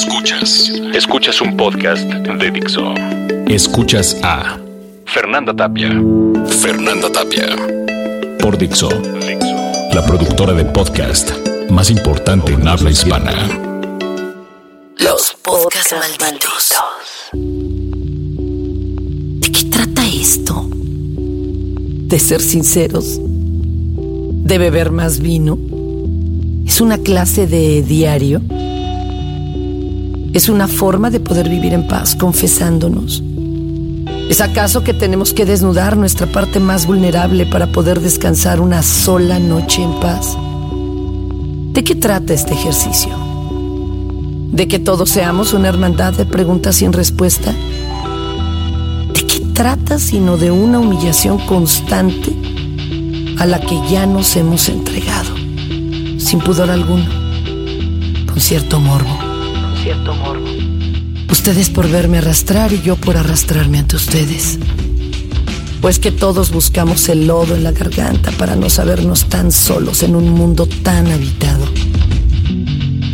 Escuchas. Escuchas un podcast de Dixo. Escuchas a Fernanda Tapia. Fernanda Tapia. Por Dixo. La productora de podcast más importante en habla hispana. Los podcasts malditos. ¿De qué trata esto? De ser sinceros. De beber más vino. Es una clase de diario es una forma de poder vivir en paz, confesándonos. ¿Es acaso que tenemos que desnudar nuestra parte más vulnerable para poder descansar una sola noche en paz? ¿De qué trata este ejercicio? ¿De que todos seamos una hermandad de preguntas sin respuesta? ¿De qué trata sino de una humillación constante a la que ya nos hemos entregado, sin pudor alguno, con cierto morbo? Cierto morbo. Ustedes por verme arrastrar y yo por arrastrarme ante ustedes. Pues que todos buscamos el lodo en la garganta para no sabernos tan solos en un mundo tan habitado.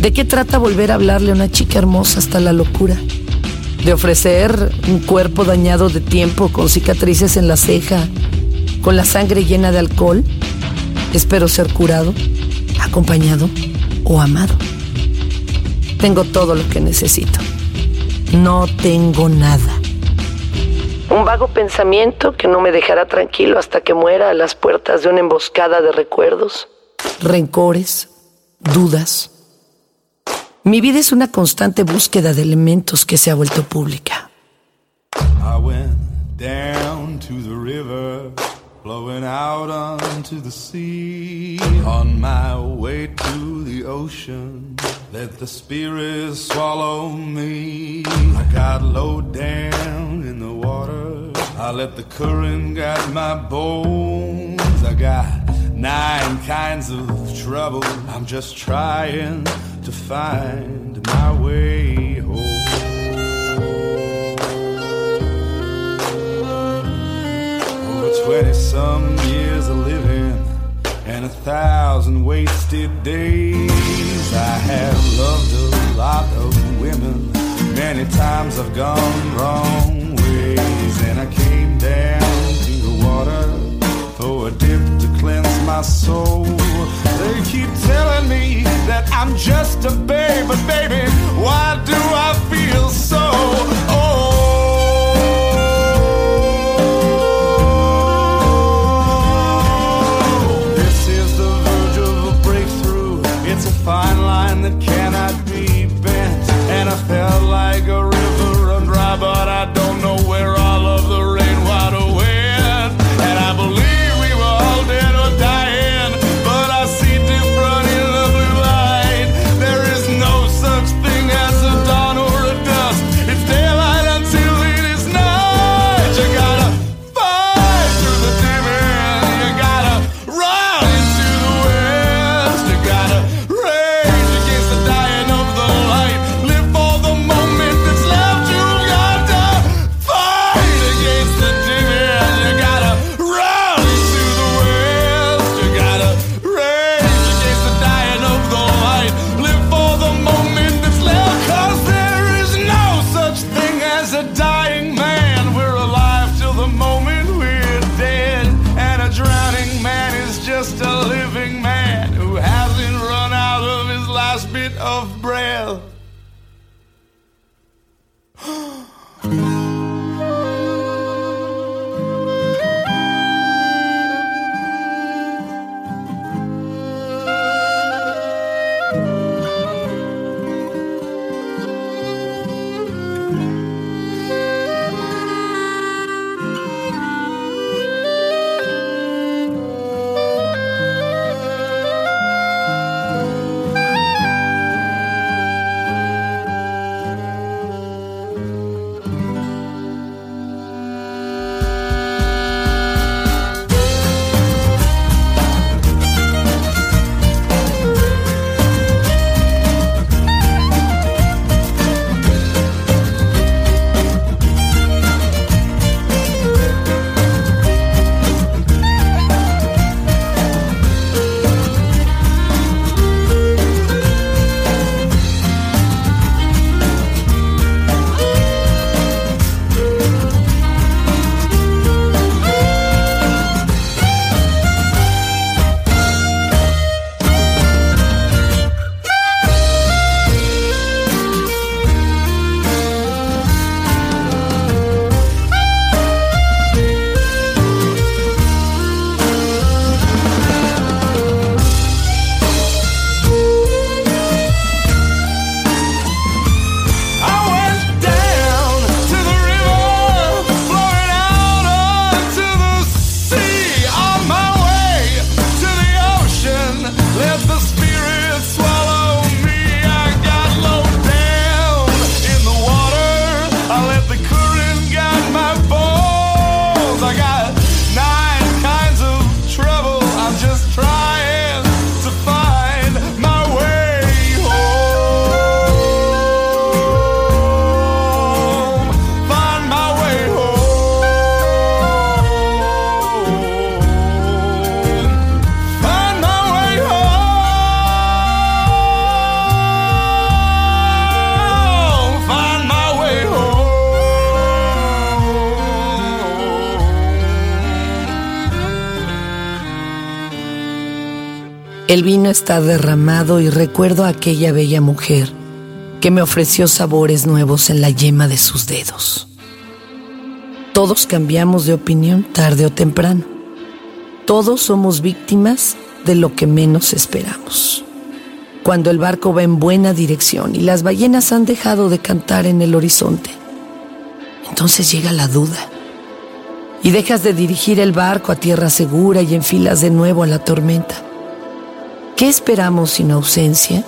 ¿De qué trata volver a hablarle a una chica hermosa hasta la locura? ¿De ofrecer un cuerpo dañado de tiempo con cicatrices en la ceja, con la sangre llena de alcohol? Espero ser curado, acompañado o amado. Tengo todo lo que necesito. No tengo nada. Un vago pensamiento que no me dejará tranquilo hasta que muera a las puertas de una emboscada de recuerdos, rencores, dudas. Mi vida es una constante búsqueda de elementos que se ha vuelto pública. Flowing out onto the sea on my way to the ocean. Let the spirit swallow me. I got low down in the water. I let the current guide my bones. I got nine kinds of trouble. I'm just trying to find my way Twenty some years of living and a thousand wasted days. I have loved a lot of women. Many times I've gone wrong ways, and I came down to the water for a dip to cleanse my soul. They keep telling me that I'm just a babe, but baby, why do I feel so old? bit of braille. El vino está derramado y recuerdo a aquella bella mujer que me ofreció sabores nuevos en la yema de sus dedos. Todos cambiamos de opinión tarde o temprano. Todos somos víctimas de lo que menos esperamos. Cuando el barco va en buena dirección y las ballenas han dejado de cantar en el horizonte, entonces llega la duda y dejas de dirigir el barco a tierra segura y enfilas de nuevo a la tormenta. ¿Qué esperamos sin ausencia?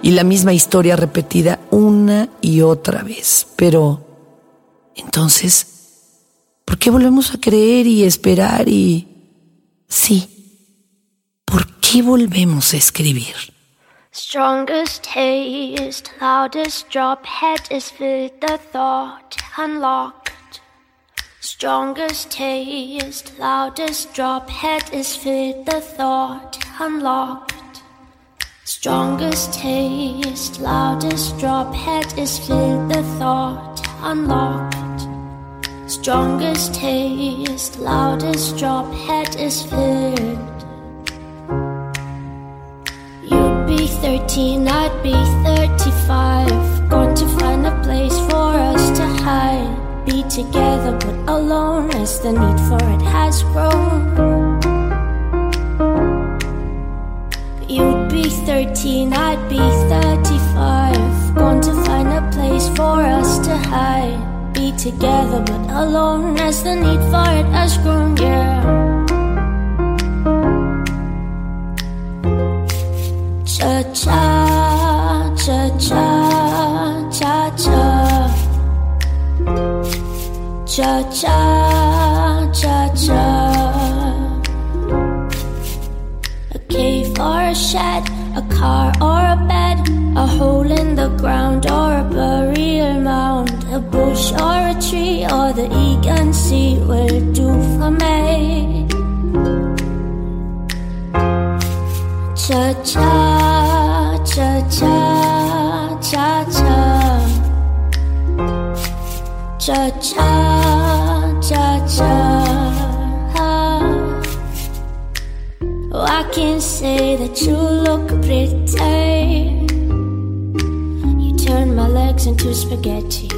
Y la misma historia repetida una y otra vez. Pero, entonces, ¿por qué volvemos a creer y esperar y... Sí, ¿por qué volvemos a escribir? Strongest taste, loudest drop, head is with the thought unlocked. Strongest taste, loudest drop, head is with the thought unlocked. Strongest taste, loudest drop, head is filled, the thought unlocked. Strongest taste, loudest drop, head is filled. You'd be 13, I'd be 35. Going to find a place for us to hide. Be together but alone as the need for it has grown. Together but alone as the need for it has grown, yeah. Cha cha, cha cha, cha cha. Cha cha, cha cha cave or a shed, a car or a bed, a hole in the ground or a burial mound, a bush or a tree or the Egan Sea will do for me. Cha cha, cha cha, cha cha, cha cha, cha cha. Oh, I can say that you look pretty. You turn my legs into spaghetti.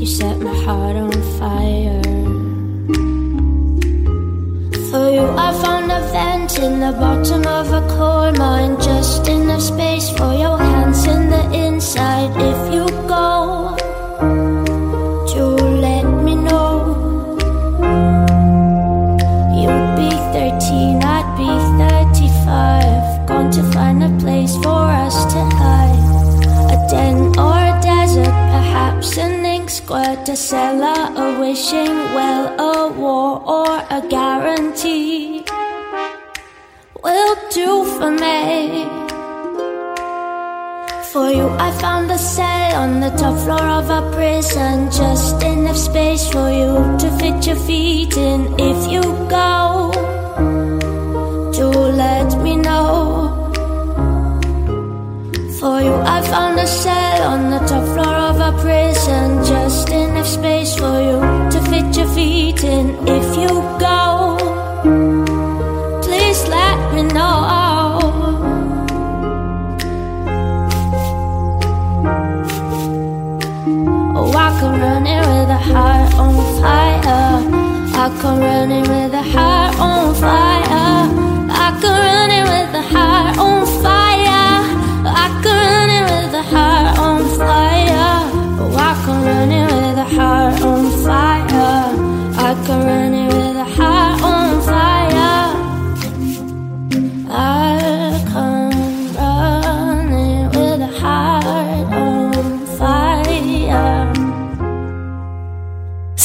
You set my heart on fire. For you, I found a vent in the bottom of a coal mine. Just enough space for your hands in the inside. If you go, squirt, a cellar, a wishing well, a war or a guarantee. Will do for me. For you, I found a cell on the top floor of a prison. Just enough space for you to fit your feet in. If you go, do let me know. For you, I found a cell on the top floor of a prison. Just enough space for you to fit your feet in. If you go, please let me know. Oh, I come running with a heart on fire. I come running with a heart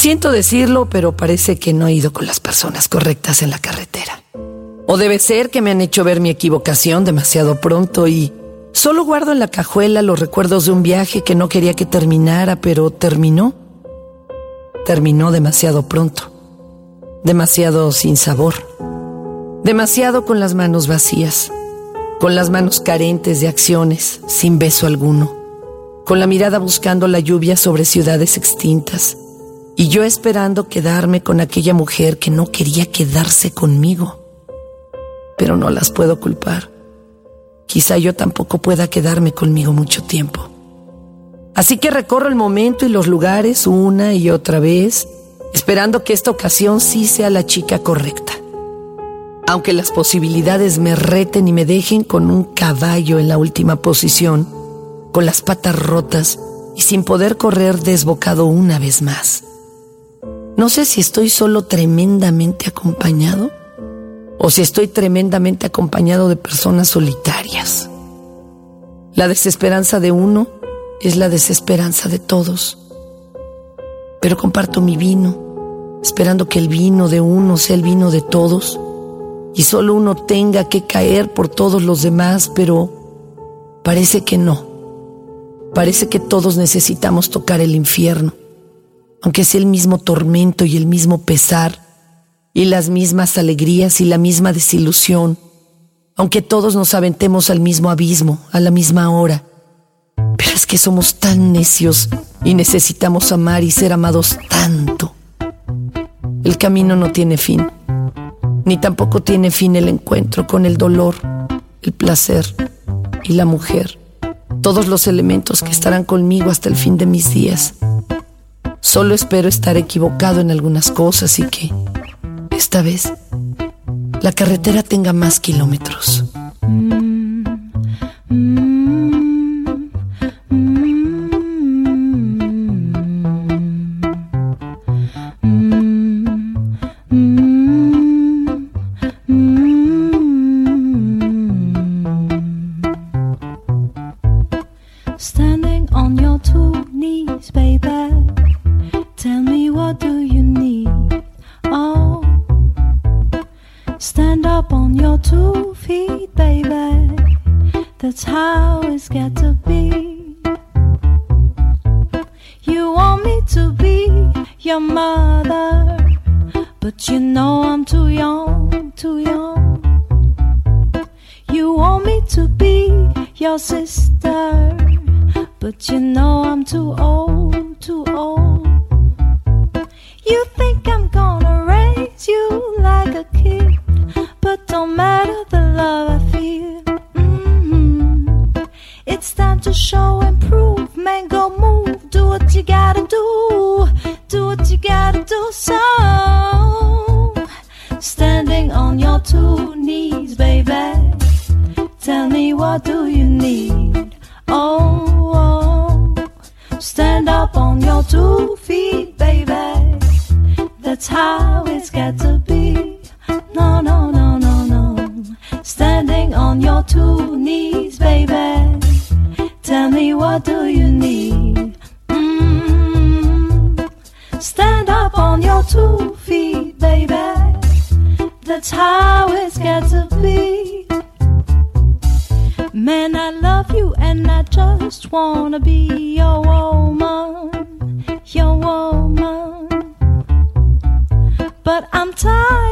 Siento decirlo, pero parece que no he ido con las personas correctas en la carretera. O debe ser que me han hecho ver mi equivocación demasiado pronto y solo guardo en la cajuela los recuerdos de un viaje que no quería que terminara, pero terminó. Terminó demasiado pronto. Demasiado sin sabor. Demasiado con las manos vacías. Con las manos carentes de acciones, sin beso alguno. Con la mirada buscando la lluvia sobre ciudades extintas y yo esperando quedarme con aquella mujer que no quería quedarse conmigo. pero no las puedo culpar. Quizá yo tampoco pueda quedarme conmigo mucho tiempo. Así que recorro el momento y los lugares una y otra vez, esperando que esta ocasión sí sea la chica correcta. Aunque las posibilidades me reten y me dejen con un caballo en la última posición, con las patas rotas y sin poder correr desbocado una vez más. No sé si estoy solo tremendamente acompañado o si estoy tremendamente acompañado de personas solitarias. La desesperanza de uno es la desesperanza de todos. Pero comparto mi vino, esperando que el vino de uno sea el vino de todos y solo uno tenga que caer por todos los demás, pero parece que no. Parece que todos necesitamos tocar el infierno, aunque sea el mismo tormento y el mismo pesar y las mismas alegrías y la misma desilusión, aunque todos nos aventemos al mismo abismo, a la misma hora. Pero es que somos tan necios y necesitamos amar y ser amados tanto. El camino no tiene fin, ni tampoco tiene fin el encuentro con el dolor, el placer y la mujer, todos los elementos que estarán conmigo hasta el fin de mis días. Solo espero estar equivocado en algunas cosas y que esta vez la carretera tenga más kilómetros. You want me to be your mother, but you know I'm too young, too young. You want me to be your sister, but you know I'm too old, too old. You think I'm gonna raise you gotta do, do what you gotta do. So, standing on your two knees, baby, tell me what do you need? Oh, oh. stand up on your two feet, baby. That's how it's got to be. No, no, no, no, no. Standing on your two knees, baby. Tell me what do you need? On your two feet, baby. That's how it's got to be. Man, I love you and I just wanna be your woman, your woman. But I'm tired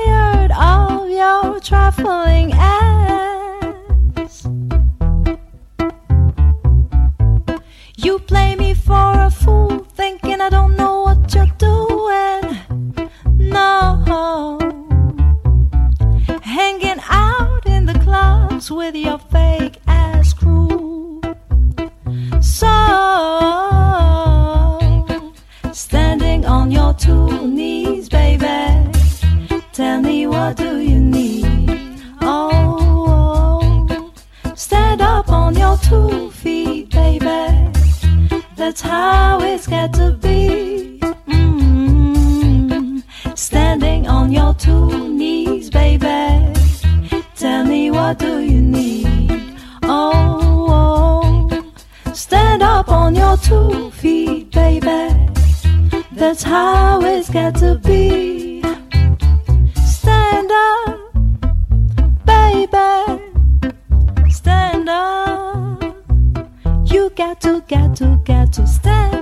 it's got to be. Mm. Standing on your two knees, baby. Tell me what do you need? Oh, oh. stand up on your two feet, baby. That's how it's got to be. Stand up, baby. Stand up. You got to, got to, got to stand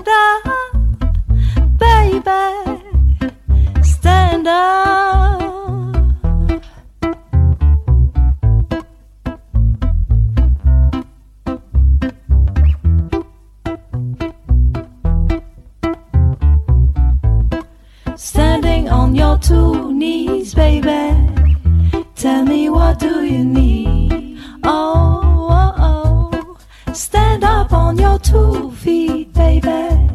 your two feet, baby.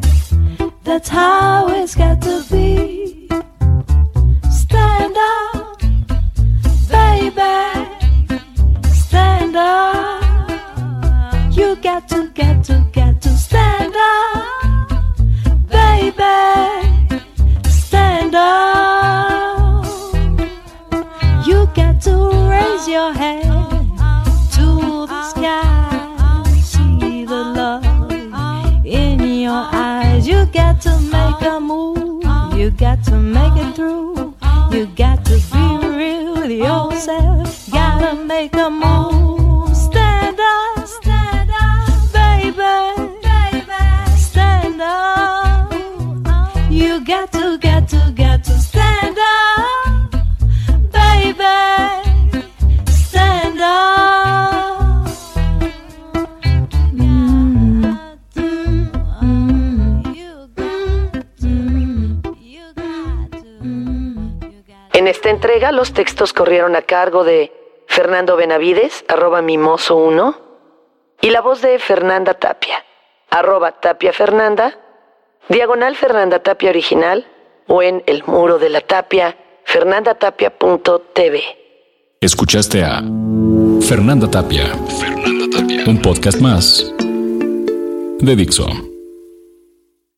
That's how it's got to be. Your head to the sky. See the love in your eyes. You got to make a move. You got to make it through. You got to be real with yourself. Gotta make a move. Entrega los textos corrieron a cargo de Fernando Benavides, arroba mimoso1, y la voz de Fernanda Tapia, arroba Tapia Fernanda, diagonal Fernanda Tapia original, o en el muro de la tapia, fernandatapia.tv. Escuchaste a Fernanda Tapia. Fernanda Tapia. Un podcast más de Dixo.